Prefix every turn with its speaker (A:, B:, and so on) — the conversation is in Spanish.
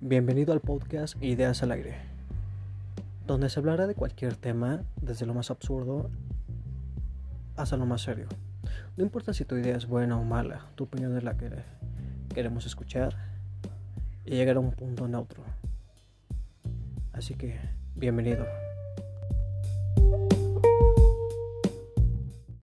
A: Bienvenido al podcast Ideas al Aire, donde se hablará de cualquier tema, desde lo más absurdo hasta lo más serio. No importa si tu idea es buena o mala, tu opinión es la que queremos escuchar y llegar a un punto neutro. Así que, bienvenido.